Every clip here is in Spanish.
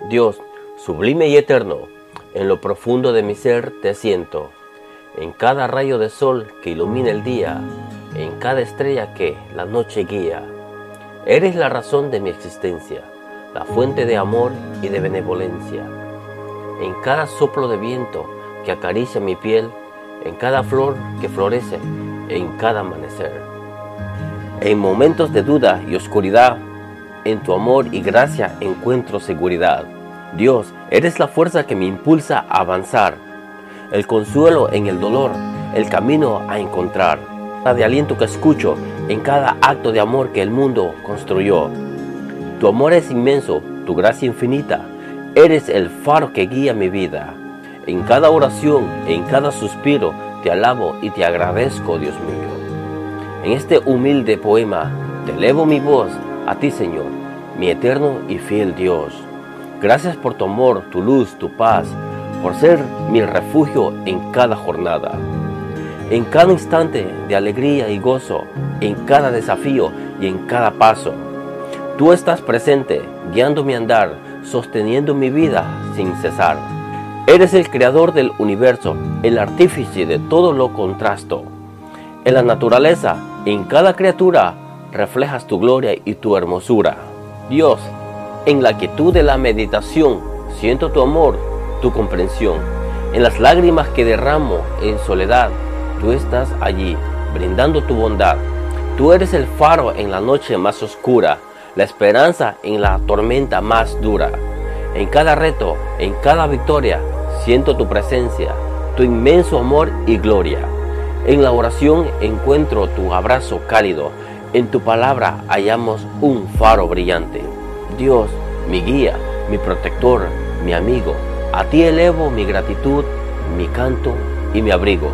Dios, sublime y eterno, en lo profundo de mi ser te siento, en cada rayo de sol que ilumina el día, en cada estrella que la noche guía. Eres la razón de mi existencia, la fuente de amor y de benevolencia. En cada soplo de viento que acaricia mi piel, en cada flor que florece, en cada amanecer. En momentos de duda y oscuridad, en tu amor y gracia encuentro seguridad. Dios, eres la fuerza que me impulsa a avanzar, el consuelo en el dolor, el camino a encontrar, la de aliento que escucho en cada acto de amor que el mundo construyó. Tu amor es inmenso, tu gracia infinita, eres el faro que guía mi vida. En cada oración, en cada suspiro, te alabo y te agradezco, Dios mío. En este humilde poema, te elevo mi voz a ti, Señor, mi eterno y fiel Dios. Gracias por tu amor, tu luz, tu paz, por ser mi refugio en cada jornada. En cada instante de alegría y gozo, en cada desafío y en cada paso. Tú estás presente, guiando mi andar, sosteniendo mi vida sin cesar. Eres el creador del universo, el artífice de todo lo contrasto. En la naturaleza, en cada criatura, reflejas tu gloria y tu hermosura. Dios, en la quietud de la meditación, siento tu amor, tu comprensión. En las lágrimas que derramo en soledad, tú estás allí, brindando tu bondad. Tú eres el faro en la noche más oscura, la esperanza en la tormenta más dura. En cada reto, en cada victoria, Siento tu presencia, tu inmenso amor y gloria. En la oración encuentro tu abrazo cálido. En tu palabra hallamos un faro brillante. Dios, mi guía, mi protector, mi amigo. A ti elevo mi gratitud, mi canto y mi abrigo.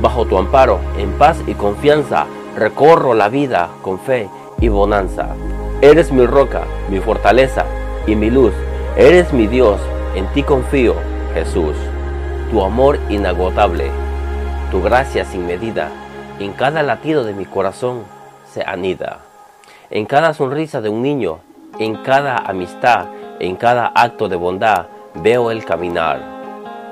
Bajo tu amparo, en paz y confianza, recorro la vida con fe y bonanza. Eres mi roca, mi fortaleza y mi luz. Eres mi Dios, en ti confío Jesús, tu amor inagotable, tu gracia sin medida, en cada latido de mi corazón se anida. En cada sonrisa de un niño, en cada amistad, en cada acto de bondad, veo el caminar.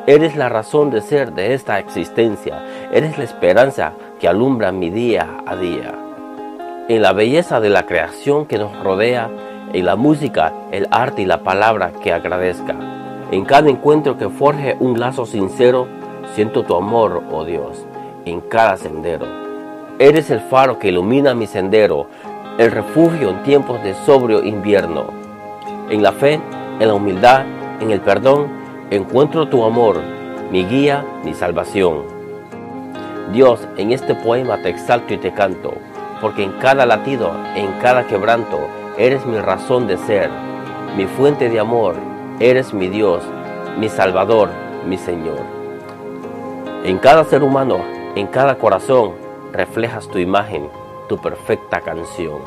Eres la razón de ser de esta existencia, eres la esperanza que alumbra mi día a día. En la belleza de la creación que nos rodea, en la música, el arte y la palabra que agradezca. En cada encuentro que forje un lazo sincero, siento tu amor, oh Dios, en cada sendero. Eres el faro que ilumina mi sendero, el refugio en tiempos de sobrio invierno. En la fe, en la humildad, en el perdón, encuentro tu amor, mi guía, mi salvación. Dios, en este poema te exalto y te canto, porque en cada latido, en cada quebranto, eres mi razón de ser, mi fuente de amor, Eres mi Dios, mi Salvador, mi Señor. En cada ser humano, en cada corazón, reflejas tu imagen, tu perfecta canción.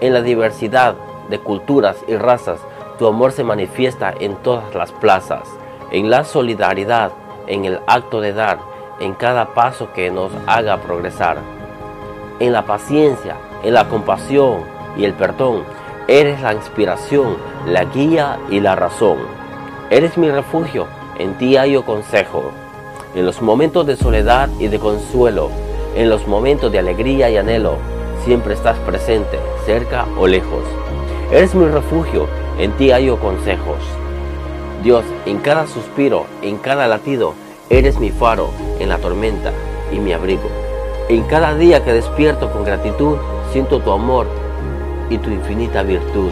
En la diversidad de culturas y razas, tu amor se manifiesta en todas las plazas, en la solidaridad, en el acto de dar, en cada paso que nos haga progresar. En la paciencia, en la compasión y el perdón, Eres la inspiración, la guía y la razón. Eres mi refugio, en ti hallo consejo. En los momentos de soledad y de consuelo, en los momentos de alegría y anhelo, siempre estás presente, cerca o lejos. Eres mi refugio, en ti hallo consejos. Dios, en cada suspiro, en cada latido, eres mi faro en la tormenta y mi abrigo. En cada día que despierto con gratitud, siento tu amor y tu infinita virtud.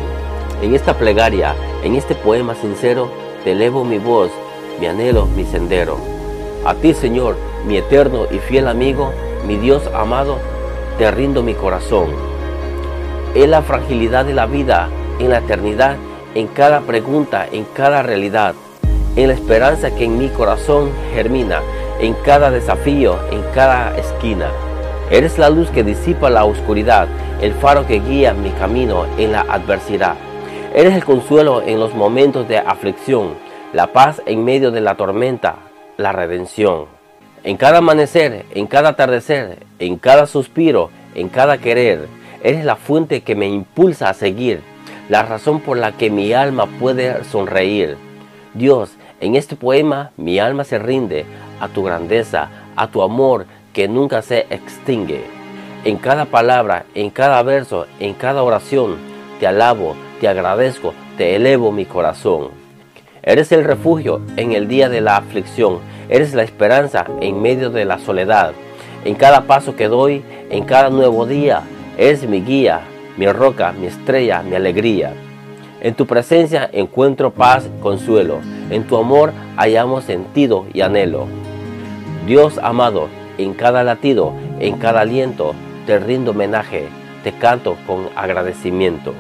En esta plegaria, en este poema sincero, te elevo mi voz, mi anhelo, mi sendero. A ti, Señor, mi eterno y fiel amigo, mi Dios amado, te rindo mi corazón. En la fragilidad de la vida, en la eternidad, en cada pregunta, en cada realidad, en la esperanza que en mi corazón germina, en cada desafío, en cada esquina. Eres la luz que disipa la oscuridad, el faro que guía mi camino en la adversidad. Eres el consuelo en los momentos de aflicción, la paz en medio de la tormenta, la redención. En cada amanecer, en cada atardecer, en cada suspiro, en cada querer, eres la fuente que me impulsa a seguir, la razón por la que mi alma puede sonreír. Dios, en este poema mi alma se rinde a tu grandeza, a tu amor que nunca se extingue. En cada palabra, en cada verso, en cada oración, te alabo, te agradezco, te elevo mi corazón. Eres el refugio en el día de la aflicción, eres la esperanza en medio de la soledad. En cada paso que doy, en cada nuevo día, eres mi guía, mi roca, mi estrella, mi alegría. En tu presencia encuentro paz consuelo. En tu amor hallamos sentido y anhelo. Dios amado, en cada latido, en cada aliento, te rindo homenaje, te canto con agradecimiento.